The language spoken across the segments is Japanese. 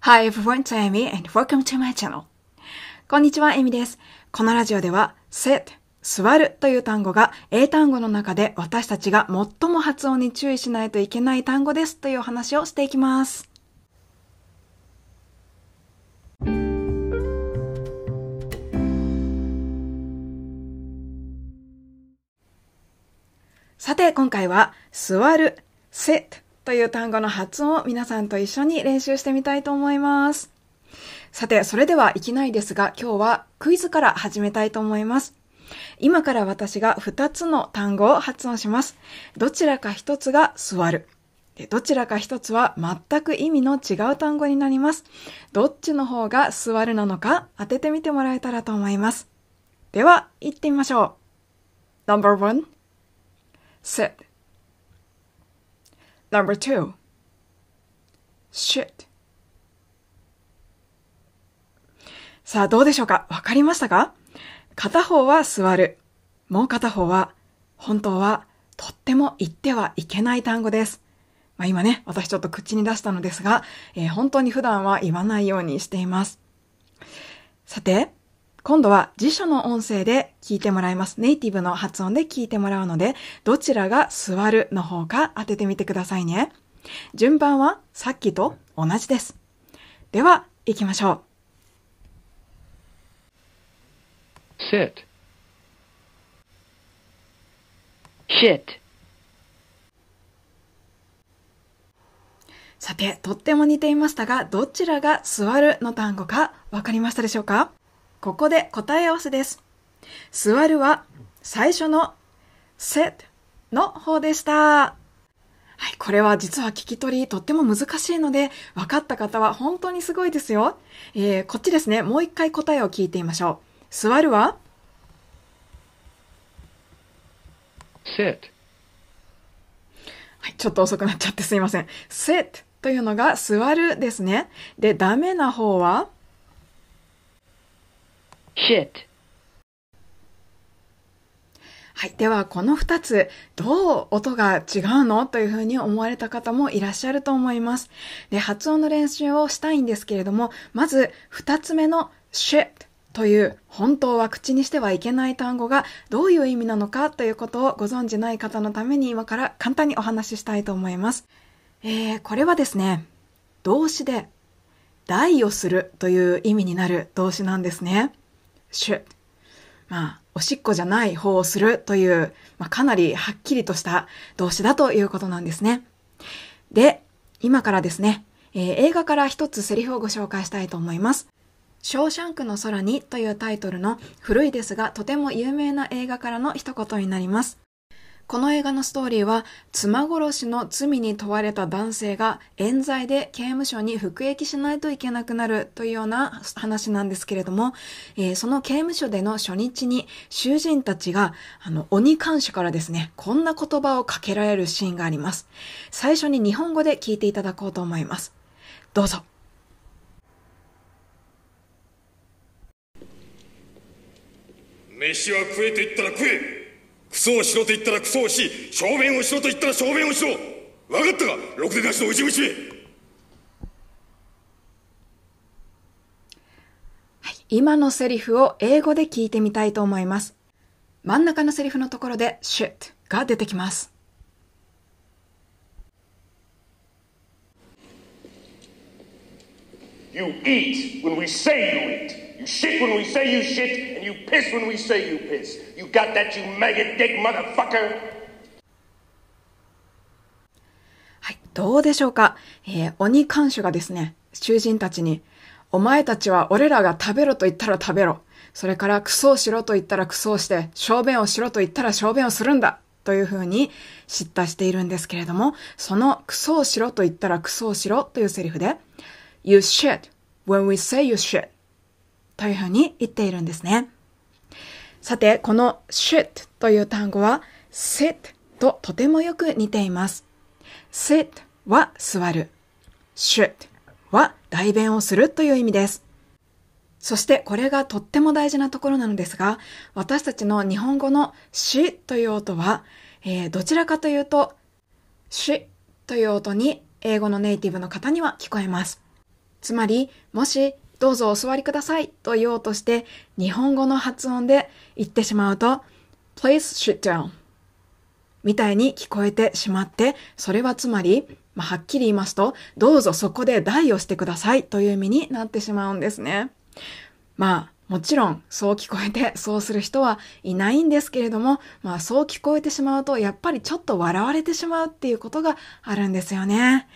Hi everyone, it's Amy and welcome to my channel. こんにちは、エミです。このラジオでは sit 座るという単語が英単語の中で私たちが最も発音に注意しないといけない単語ですという話をしていきます。さて、今回は座る sit という単語の発音を皆さんと一緒に練習してみたいと思います。さて、それではいきないですが、今日はクイズから始めたいと思います。今から私が2つの単語を発音します。どちらか1つが座る。どちらか1つは全く意味の違う単語になります。どっちの方が座るなのか当ててみてもらえたらと思います。では、行ってみましょう。No.1 sit Number two, shit. さあ、どうでしょうか？わかりましたか？片方は座る。もう片方は、本当は、とっても言ってはいけない単語です。まあ、今ね、私ちょっと口に出したのですが、えー、本当に普段は言わないようにしています。さて、今度は辞書の音声で聞いてもらいます。ネイティブの発音で聞いてもらうので、どちらが座るの方か当ててみてくださいね。順番はさっきと同じです。では、行きましょう。sit shit さて、とっても似ていましたが、どちらが座るの単語かわかりましたでしょうか？ここで答え合わせです。座るは最初の sit の方でした。はい、これは実は聞き取りとっても難しいので、分かった方は本当にすごいですよ。えー、こっちですね、もう一回答えを聞いてみましょう。座るは？sit はい、ちょっと遅くなっちゃってすいません。sit というのが座るですね。で、ダメな方は？Shit はい。では、この二つ、どう音が違うの？というふうに思われた方もいらっしゃると思います。で、発音の練習をしたいんですけれども、まず、二つ目の shit という本当は口にしてはいけない単語がどういう意味なのかということをご存じない方のために今から簡単にお話ししたいと思います。えー、これはですね、動詞で代をするという意味になる動詞なんですね。シュッ。まあ、おしっこじゃない方をするという、まあ、かなりはっきりとした動詞だということなんですね。で、今からですね、えー、映画から一つセリフをご紹介したいと思います。ショーシャンクの空にというタイトルの古いですがとても有名な映画からの一言になります。この映画のストーリーは、妻殺しの罪に問われた男性が冤罪で刑務所に服役しないといけなくなるというような話なんですけれども、えー、その刑務所での初日に囚人たちが、あの、鬼看守からですね、こんな言葉をかけられるシーンがあります。最初に日本語で聞いていただこうと思います。どうぞ。飯は食えと言ったら食えクソをしろと言ったらクソをし小便をしろと言ったら小便をしろ分かったか？ろくでなしの内虫め今のセリフを英語で聞いてみたいと思います。真ん中のセリフのところで shit が出てきます。You eat when we say you eat. You shit when we say you shit, and you piss when we say you piss. You got that, you maggot dick motherfucker? はい、どうでしょうか、えー、鬼看守がですね、囚人たちに、お前たちは俺らが食べろと言ったら食べろ。それからクソをしろと言ったらクソをして、小便をしろと言ったら小便をするんだ。というふうに叱咤しているんですけれども、そのクソをしろと言ったらクソをしろというセリフで、You shit when we say you shit というふうに言っているんですね。さて、この sit という単語は sit ととてもよく似ています。sit は座る。should は代弁をするという意味です。そしてこれがとっても大事なところなのですが、私たちの日本語のしという音は、えー、どちらかというと、しという音に英語のネイティブの方には聞こえます。つまり、もし、どうぞお座りくださいと言おうとして、日本語の発音で言ってしまうと、please sit down みたいに聞こえてしまって、それはつまり、まあ、はっきり言いますと、どうぞそこで代をしてくださいという意味になってしまうんですね。まあ、もちろん、そう聞こえて、そうする人はいないんですけれども、まあ、そう聞こえてしまうと、やっぱりちょっと笑われてしまうっていうことがあるんですよね。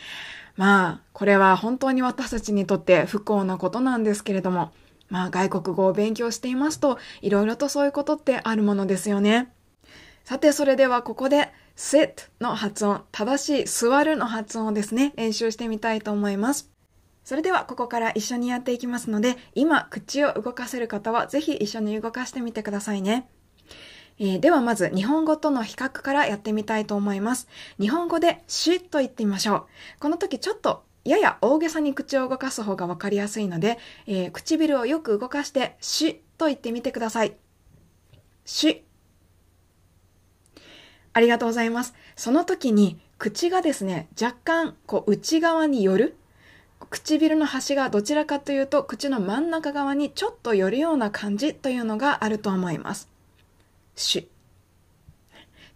まあ、これは本当に私たちにとって不幸なことなんですけれども、まあ、外国語を勉強していますと、いろいろとそういうことってあるものですよね。さて、それではここで sit の発音、正しい座るの発音をですね、練習してみたいと思います。それではここから一緒にやっていきますので、今口を動かせる方はぜひ一緒に動かしてみてくださいね。えー、ではまず日本語との比較からやってみたいと思います。日本語でしと言ってみましょう。この時ちょっとやや大げさに口を動かす方がわかりやすいので、えー、唇をよく動かしてしと言ってみてください。し。ありがとうございます。その時に口がですね、若干こう内側に寄る。唇の端がどちらかというと口の真ん中側にちょっと寄るような感じというのがあると思います。し。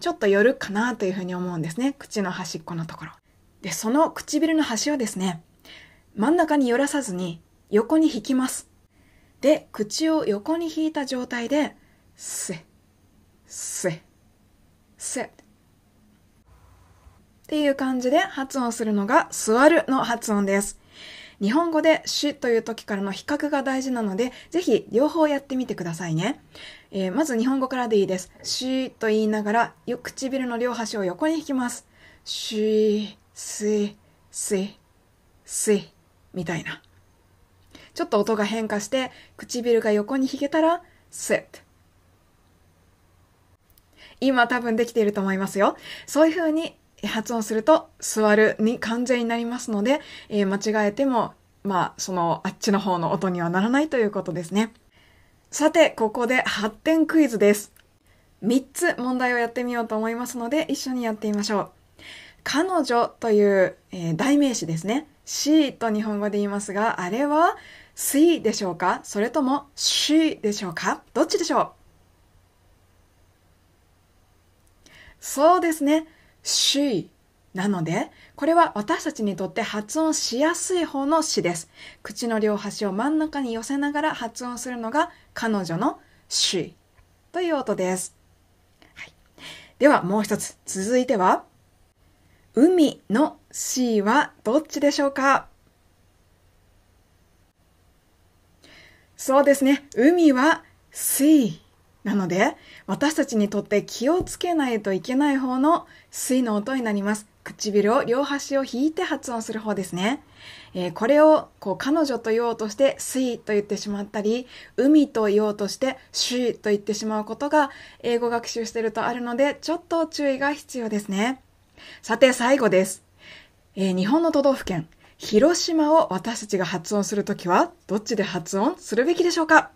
ちょっと寄るかなというふうに思うんですね。口の端っこのところ。で、その唇の端をですね、真ん中に寄らさずに横に引きます。で、口を横に引いた状態で、せ、せ、せ。っていう感じで発音するのが座るの発音です。日本語でしという時からの比較が大事なので、ぜひ両方やってみてくださいね。えー、まず日本語からでいいです。しと言いながら、唇の両端を横に引きます。し、し、し、し、みたいな。ちょっと音が変化して、唇が横に引けたら、sit。今多分できていると思いますよ。そういう風に発音すると、座るに完全になりますので、えー、間違えても、まあ、その、あっちの方の音にはならないということですね。さて、ここで発展クイズです。3つ問題をやってみようと思いますので、一緒にやってみましょう。彼女という、えー、代名詞ですね。she と日本語で言いますが、あれは she でしょうか？それとも she でしょうか？どっちでしょう？そうですね。She なので、これは私たちにとって発音しやすい方の詩です。口の両端を真ん中に寄せながら発音するのが彼女の she という音です。はい、ではもう一つ。続いては、海の C はどっちでしょうか？そうですね。海は C なので、私たちにとって気をつけないといけない方の水の音になります。唇を両端を引いて発音する方ですね。えー、これをこう彼女と言おうとして水と言ってしまったり、海と言おうとしてシと言ってしまうことが英語学習してるとあるので、ちょっと注意が必要ですね。さて最後です。えー、日本の都道府県、広島を私たちが発音するときは、どっちで発音するべきでしょうか？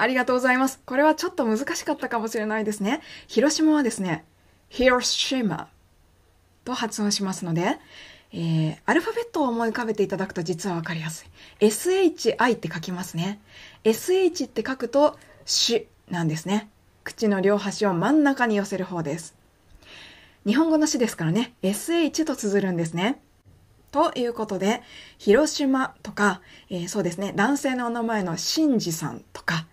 ありがとうございます。これはちょっと難しかったかもしれないですね。広島はですね、Hiroshima と発音しますので、えー、アルファベットを思い浮かべていただくと実はわかりやすい。SHI って書きますね。SH って書くと、しなんですね。口の両端を真ん中に寄せる方です。日本語の詩ですからね、SH と綴るんですね。ということで、広島とか、えー、そうですね、男性のお名前の真治さんとか、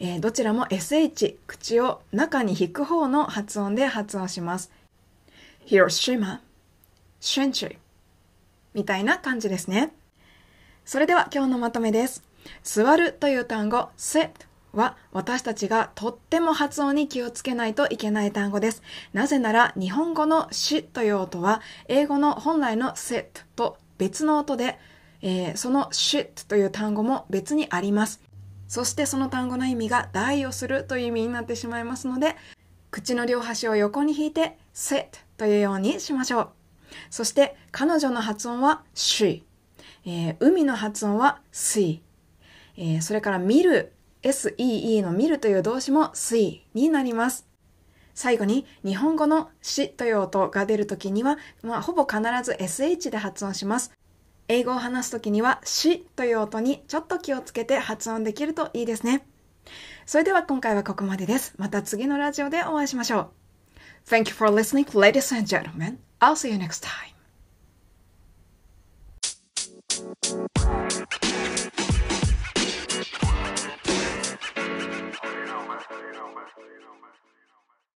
えー、どちらも SH、口を中に引く方の発音で発音します。広島、春秋みたいな感じですね。それでは今日のまとめです。座るという単語、sit は私たちがとっても発音に気をつけないといけない単語です。なぜなら日本語のしという音は英語の本来の sit と別の音で、えー、その shit という単語も別にあります。そしてその単語の意味が代をするという意味になってしまいますので、口の両端を横に引いて sit というようにしましょう。そして彼女の発音は she。えー、海の発音は sea。えー、それから見る、see の見るという動詞も see になります。最後に日本語のしという音が出るときには、まあ、ほぼ必ず sh で発音します。英語を話すときにはしという音にちょっと気をつけて発音できるといいですね。それでは今回はここまでです。また次のラジオでお会いしましょう。Thank you for listening, ladies and gentlemen. I'll see you next time.